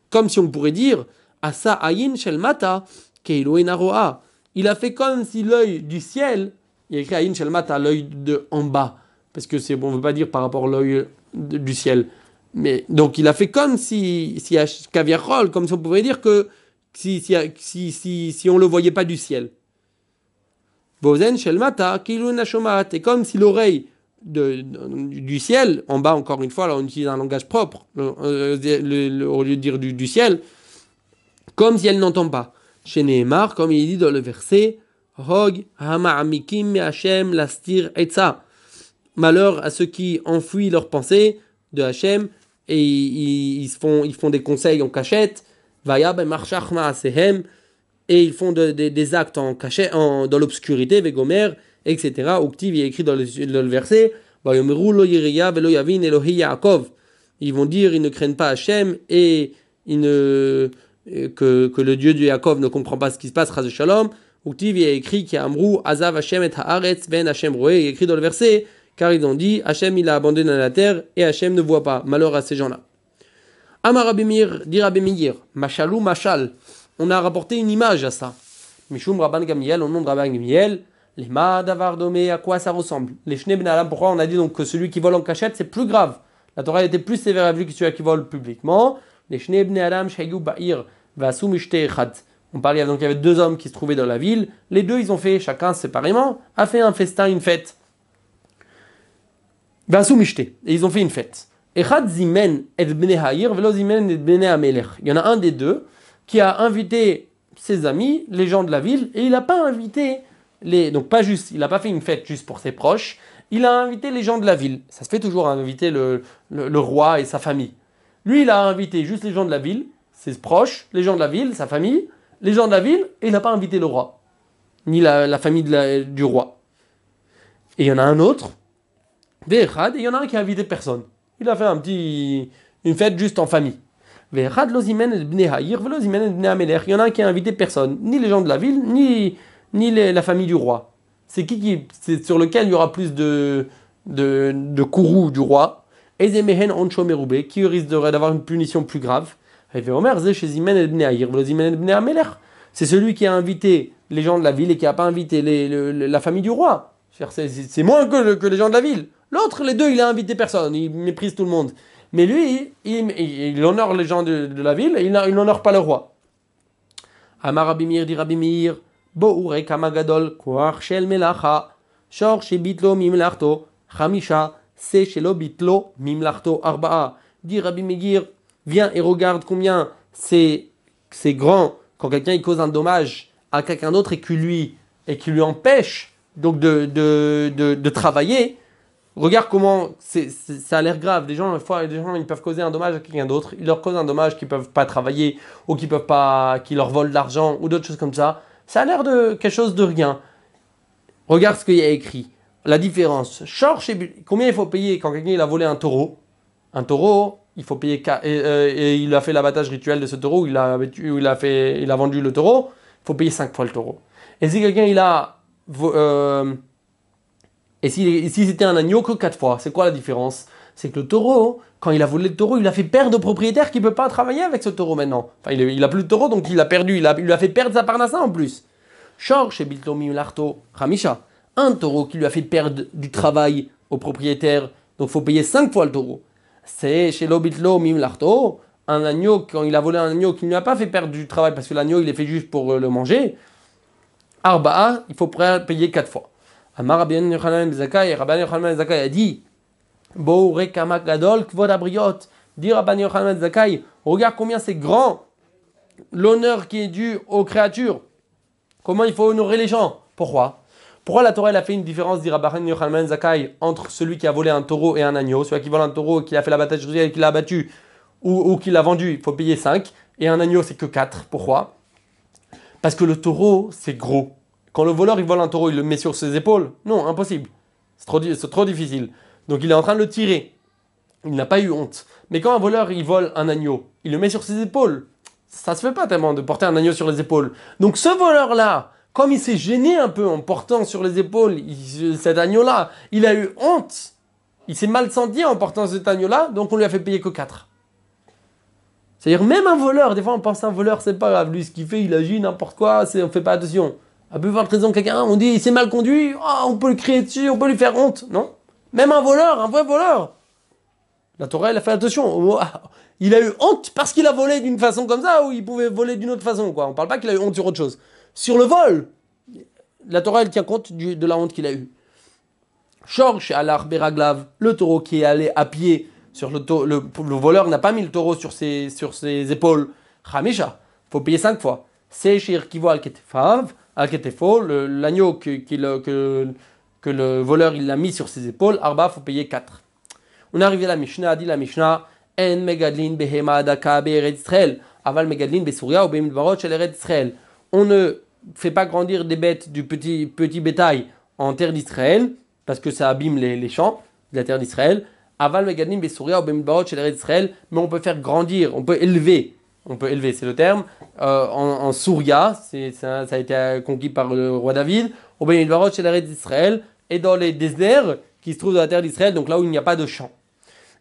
comme si on pourrait dire, Asa ayin shel mata, Il a fait comme si l'œil du ciel, il a écrit ayin shel mata, l'œil de en bas, parce que c'est on ne veut pas dire par rapport à l'œil du ciel. Mais donc il a fait comme si, si Kaviarol, comme si on pourrait dire que si, si, si, si, on ne le voyait pas du ciel. Bozen Shelmata, Et comme si l'oreille du ciel, en bas encore une fois, là on utilise un langage propre, euh, au lieu de dire du, ciel, comme si elle n'entend pas. Chez Nehemar, comme il dit dans le verset, Hog Hashem Lastir Etza. Malheur à ceux qui enfuient leurs pensées de Hachem et ils, font, ils font des conseils en cachette. Vaya ben et ils font des actes en cachet, en, dans l'obscurité, Vegomer, etc. Uktiv, il est écrit dans le, dans le verset, ils vont dire, ils ne craignent pas Hachem et ils ne, que, que le Dieu de Yaakov ne comprend pas ce qui se passe, Raz Shalom. Uktiv, il est écrit, qui Amrou, Azav Hachem et Haaretz, Ben Hachem Roé, il est écrit dans le verset, car ils ont dit, Hachem il a abandonné la terre et Hachem ne voit pas. Malheur à ces gens-là. Amar Abimir, dit Abimir, Machalou Machal on a rapporté une image à ça. Mishum Rabban Gamiel, au nom de Rabban Gamiel, les Madavardomé, à quoi ça ressemble? Les Ben pourquoi on a dit donc que celui qui vole en cachette, c'est plus grave? La Torah était plus sévère avec lui que celui qui vole publiquement. Les Ben Adam, Shayu Ba'ir. On parlait donc il y avait deux hommes qui se trouvaient dans la ville. Les deux, ils ont fait, chacun séparément, a fait un festin, une fête. Et ils ont fait une fête. Il y en a un des deux qui a invité ses amis, les gens de la ville, et il n'a pas invité les. Donc, pas juste, il n'a pas fait une fête juste pour ses proches, il a invité les gens de la ville. Ça se fait toujours, hein, inviter le, le, roi et sa famille. Lui, il a invité juste les gens de la ville, ses proches, les gens de la ville, sa famille, les gens de la ville, et il n'a pas invité le roi, ni la, famille du roi. Et il y en a un autre, et il y en a un qui a invité personne. Il a fait un petit, une fête juste en famille. Il y en a un qui a invité personne, ni les gens de la ville, ni, ni la famille du roi. C'est qui, qui c'est sur lequel il y aura plus de, de, courroux du roi Qui risque d'avoir une punition plus grave C'est celui qui a invité les gens de la ville et qui n'a pas invité la famille du roi. C'est moins que les gens de la ville. L'autre, les deux, il a invité personne, il méprise tout le monde. Mais lui, il, honore les gens de, la ville et il n'honore pas le roi. Amar Abimir dit Rabimir, Boure Kamagadol, Koar Shel Melacha, Shor Shebitlo Mimlachto, Hamisha, Se Shelo Bitlo Mimlachto Arba'a. Dit Rabbi viens et regarde combien c'est grand quand quelqu'un cause un dommage à quelqu'un d'autre et qui lui, et lui empêche donc de, de, de travailler Regarde comment ça a l'air grave. Des gens, des gens, ils peuvent causer un dommage à quelqu'un d'autre. Ils leur causent un dommage qu'ils peuvent pas travailler ou qu'ils peuvent pas, qui leur volent de l'argent ou d'autres choses comme ça. Ça a l'air de quelque chose de rien. Regarde ce qu'il y a écrit. La différence. Combien il faut payer quand quelqu'un a volé un taureau? Un taureau, il faut payer euh, et, il a fait l'abattage rituel de ce taureau, il a, il a, fait, il a vendu le taureau, il faut payer 5 fois le taureau. Et si quelqu'un il a. Euh, et si, c'était un agneau, que 4 fois, c'est quoi la différence? C'est que le taureau, quand il a volé le taureau, il a fait perdre au propriétaire qui ne peut pas travailler avec ce taureau maintenant. Enfin, il, il a plus de taureau, donc il a perdu, il, a, lui a fait perdre sa parnassa en plus. Chor chez Biltomi Larto, Ramisha, un taureau qui lui a fait perdre du travail au propriétaire, donc faut payer 5 fois le taureau c'est chez l'obitlo mimlarto, un agneau, quand il a volé un agneau qui ne lui a pas fait perdre du travail parce que l'agneau il est fait juste pour euh, le manger, arba'a, il faut payer quatre fois. Amar Rabban Yochanan Zakai, Rabban Yochanan Zakai a dit, Bo rekamak gadol kvod abriot, dit Yochanan Zakai, regarde combien c'est grand l'honneur qui est dû aux créatures. Comment il faut honorer les gens. Pourquoi? Pourquoi la Torah elle a fait une différence, dit Rabban Yochanan Zakai, entre celui qui a volé un taureau et un agneau Celui qui vole un taureau, qui a fait l'abattage et qui l'a abattu, ou, ou qui l'a vendu, il faut payer 5. Et un agneau, c'est que 4. Pourquoi? Parce que le taureau, c'est gros. Quand le voleur il vole un taureau, il le met sur ses épaules Non, impossible. C'est trop, trop difficile. Donc il est en train de le tirer. Il n'a pas eu honte. Mais quand un voleur il vole un agneau, il le met sur ses épaules. Ça se fait pas tellement de porter un agneau sur les épaules. Donc ce voleur-là, comme il s'est gêné un peu en portant sur les épaules cet agneau-là, il a eu honte. Il s'est mal senti en portant cet agneau-là, donc on lui a fait payer que 4. C'est-à-dire, même un voleur, des fois on pense à un voleur, c'est pas grave, lui ce qu'il fait, il agit n'importe quoi, on fait pas attention. À peu voir raison quelqu'un, on dit il s'est mal conduit, oh, on peut le crier dessus, on peut lui faire honte. Non? Même un voleur, un vrai voleur. La Torah, elle a fait attention. Il a eu honte parce qu'il a volé d'une façon comme ça ou il pouvait voler d'une autre façon. Quoi. On parle pas qu'il a eu honte sur autre chose sur le vol. La Torah, elle tient compte de la honte qu'il a eue. Georges Alar Beraglav, le taureau qui est allé à pied sur le, le, le voleur n'a pas mis le taureau sur ses, sur ses épaules. Hamisha, faut payer cinq fois. Sechir qui voit Al-Ketefo, l'agneau que, que, que, le voleur il l'a mis sur ses épaules. Arba, faut payer 4. On est arrivé à la Mishnah, dit la Mishnah, En Megadlin Behema Daka Israël, Aval Megadlin Besuria ou Shel Israël. On ne fait pas grandir des bêtes du petit, petit bétail en terre d'Israël, parce que ça abîme les, champs de la terre d'Israël. Aval Megadim Besouria ou chez d'Israël, mais on peut faire grandir, on peut élever, on peut élever, c'est le terme, euh, en, en Souria, ça, a été conquis par le roi David, ou chez d'Israël, et dans les déserts qui se trouvent dans la terre d'Israël, donc là où il n'y a pas de champs.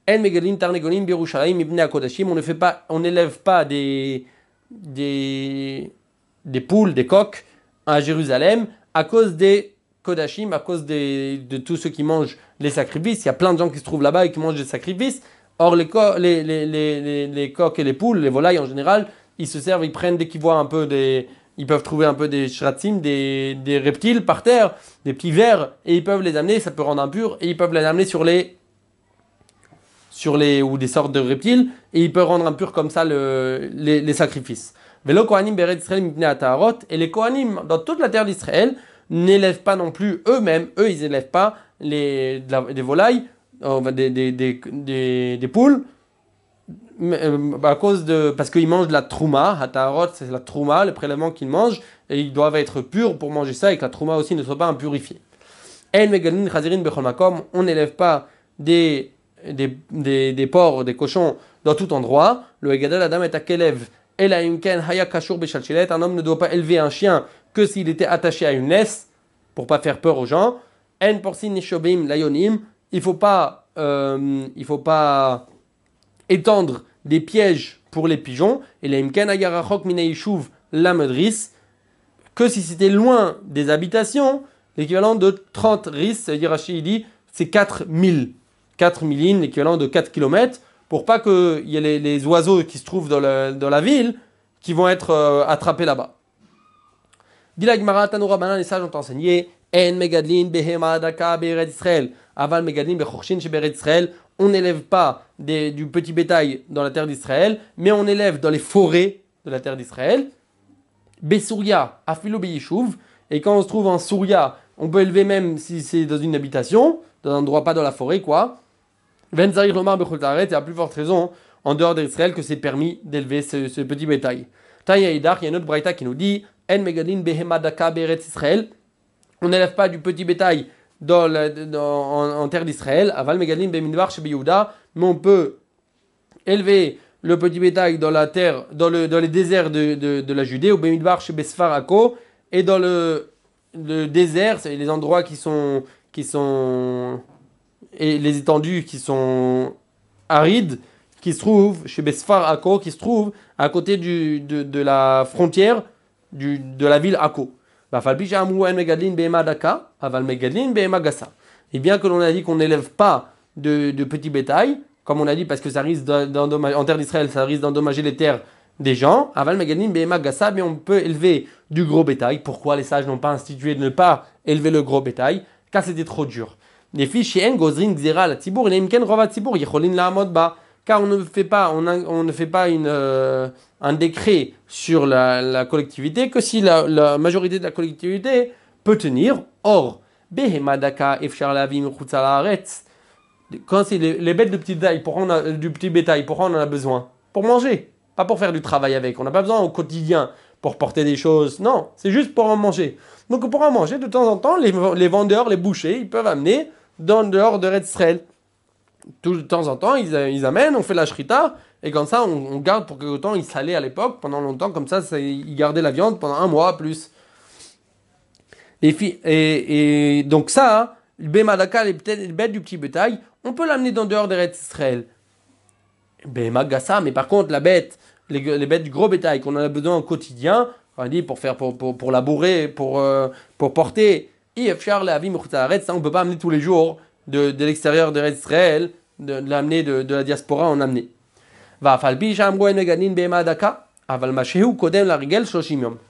En Megadim Tarnegonim Birushalayim Ibn Kodashim, on ne pas, n'élève pas des, des des poules, des coqs à Jérusalem à cause des Kodashim, à cause de tous ceux qui mangent les sacrifices. Il y a plein de gens qui se trouvent là-bas et qui mangent des sacrifices. Or, les, les, les, les, les coqs et les poules, les volailles en général, ils se servent, ils prennent dès qu'ils voient un peu des. Ils peuvent trouver un peu des shratzim, des, des reptiles par terre, des petits vers, et ils peuvent les amener, ça peut rendre impur, et ils peuvent les amener sur les. sur les. ou des sortes de reptiles, et ils peuvent rendre impur comme ça le, les, sacrifices. Et les Kohanim, dans toute la terre d'Israël, n'élèvent pas non plus eux-mêmes, eux, ils n'élèvent pas les, des volailles, des, des, des, des, poules, euh, à cause de, parce qu'ils mangent de la trouma. Hatarot, c'est la trouma, le prélèvement qu'ils mangent, et ils doivent être purs pour manger ça, et que la trouma aussi ne soit pas impurifiée. On n'élève pas des, des, des, des porcs, des cochons dans tout endroit. Le Egadal Adam est à Kelev un homme ne doit pas élever un chien que s'il était attaché à une laisse pour pas faire peur aux gens. En il faut pas, euh, faut pas étendre des pièges pour les pigeons. Et la la que si c'était loin des habitations, l'équivalent de 30 ris, c'est-à-dire dit, c'est 4000. 4000 l'équivalent de 4 km pour pas qu'il y ait les, oiseaux qui se trouvent dans, la ville qui vont être euh, attrapés là-bas. Les sages ont enseigné En Megadlin Behema Daka Israël. Aval Megadlin Bechorshin Israël. On n'élève pas du petit bétail dans la terre d'Israël, mais on élève dans les forêts de la terre d'Israël. Besouria, Afilo Beyishuv. Et quand on se trouve en Souria, on peut élever même si c'est dans une habitation, dans un endroit pas dans la forêt, quoi. Venzarich Lomar Bechultaret, et à plus forte raison, en dehors d'Israël, que c'est permis d'élever ce, petit bétail. Il y a une autre braïta qui nous dit. On n'élève pas du petit bétail dans, en, terre d'Israël. Aval Megadin Beminvar chez mais on peut élever le petit bétail dans la terre, dans, le, dans les déserts de, de, la Judée, au Bemidbar chez Besfarako, et dans le, le désert, c'est les endroits qui sont, qui sont, et les étendues qui sont arides, qui se trouvent chez Besfarako, qui se trouvent à côté du, de, de la frontière du, de la ville Ako. Et bien que l'on a dit qu'on n'élève pas de, de petit bétail, comme on a dit, parce que ça risque d'endommager, en terre d'Israël, ça risque d'endommager les terres des gens. Aval Gassa, mais on peut élever du gros bétail. Pourquoi les sages n'ont pas institué de ne pas élever le gros bétail? Car c'était trop dur. Les chez Gozrin, Gzera, Tibour, Tibour. Car on ne fait pas, on, ne fait pas une, euh, un décret sur la, collectivité que si la, majorité de la collectivité peut tenir. Or, quand c'est les, bêtes de petit bétail, pourquoi du petit bétail, pourquoi on en a besoin Pour manger, pas pour faire du travail avec. On n'a pas besoin au quotidien pour porter des choses. Non, c'est juste pour en manger. Donc pour en manger, de temps en temps, les, les vendeurs, les bouchers, ils peuvent amener dans dehors de Red. Tout de temps en temps, ils, ils, amènent, on fait la shrita, et comme ça, on, garde pour quelque temps. Ils salaient à l'époque, pendant longtemps, comme ça, ils gardaient la viande pendant un mois plus. Et, et, et donc ça, le bémadaka, les bêtes du petit bétail, on peut l'amener dans dehors des rêves Israël. Bémagassa, mais par contre, la bête, les, les, bêtes du gros bétail qu'on a besoin au quotidien, on dit pour faire, pour, pour, pour labourer, pour, euh, pour porter, ça on peut pas amener tous les jours de, de l'extérieur des rêves Israël, de, de l'amener de, de, la diaspora, on falbi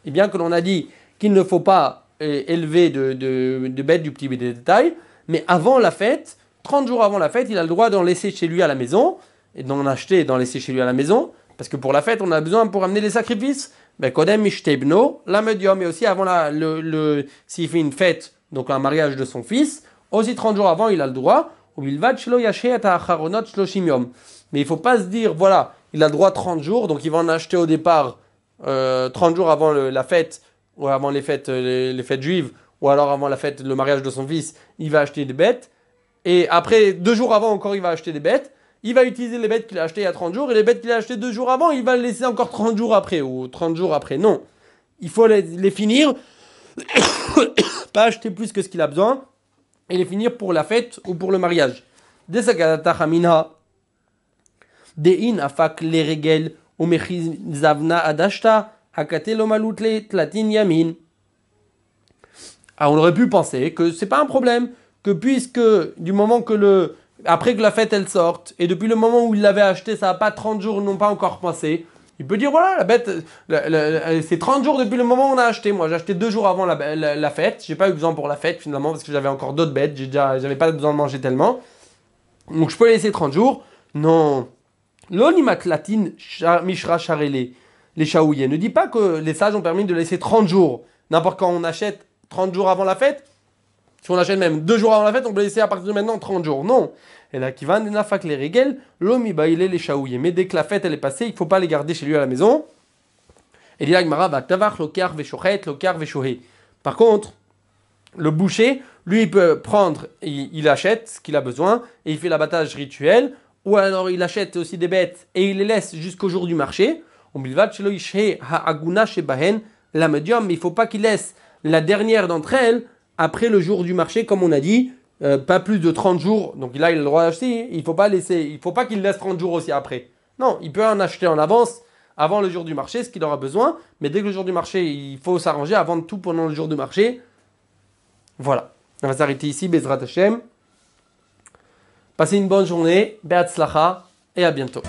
Et bien que l'on a dit qu'il ne faut pas euh, élever de, de, de bêtes du petit bétail, mais avant la fête, 30 jours avant la fête, il a le droit d'en laisser chez lui à la maison, et d'en acheter et d'en laisser chez lui à la maison, parce que pour la fête, on a besoin pour amener les sacrifices. Ben, Kodem la medium, et aussi avant la, le, le s'il fait une fête, donc un mariage de son fils, aussi 30 jours avant, il a le droit. Mais il ne faut pas se dire, voilà, il a le droit 30 jours, donc il va en acheter au départ euh, 30 jours avant la fête, ou avant les fêtes, les, les, fêtes juives, ou alors avant la fête, le mariage de son fils, il va acheter des bêtes. Et après, deux jours avant encore, il va acheter des bêtes. Il va utiliser les bêtes qu'il a achetées il y a 30 jours. Et les bêtes qu'il a achetées deux jours avant, il va les laisser encore 30 jours après. Ou 30 jours après. Non. Il faut les finir. pas acheter plus que ce qu'il a besoin. Et les finir pour la fête ou pour le mariage. Ah, on aurait pu penser que c'est pas un problème que puisque du moment que le après que la fête elle sorte et depuis le moment où il l'avait acheté ça n'a pas 30 jours n'ont pas encore passé il peut dire voilà la bête c'est 30 jours depuis le moment où on a acheté. Moi j'ai acheté deux jours avant la, la, la fête. J'ai pas eu besoin pour la fête finalement parce que j'avais encore d'autres bêtes. J'avais pas besoin de manger tellement. Donc je peux laisser 30 jours. Non. L'onimat latine mishra charele les chaouillés ne dit pas que les sages ont permis de laisser 30 jours. N'importe quand on achète 30 jours avant la fête si on achète même deux jours avant la fête, on peut laisser à partir de maintenant 30 jours. Non. Et là, qui va les régel, l'homme il les chaouillés. Mais dès que la fête elle est passée, il ne faut pas les garder chez lui à la maison. Et là, va tavar lokar lokar. Par contre, le boucher, lui, il peut prendre, il, achète ce qu'il a besoin et il fait l'abattage rituel. Ou alors il achète aussi des bêtes et il les laisse jusqu'au jour du marché. On bilvat ha shebahen la médium, mais il faut pas qu'il laisse la dernière d'entre elles après le jour du marché, comme on a dit, euh, pas plus de 30 jours. Donc là, il a le droit d'acheter. Il faut pas laisser, il faut pas qu'il laisse 30 jours aussi après. Non, il peut en acheter en avance avant le jour du marché, ce qu'il aura besoin. Mais dès que le jour du marché, il faut s'arranger à tout pendant le jour du marché. Voilà. On va s'arrêter ici. Bezrat Hashem. Passez une bonne journée. Beatzlacha. Et à bientôt.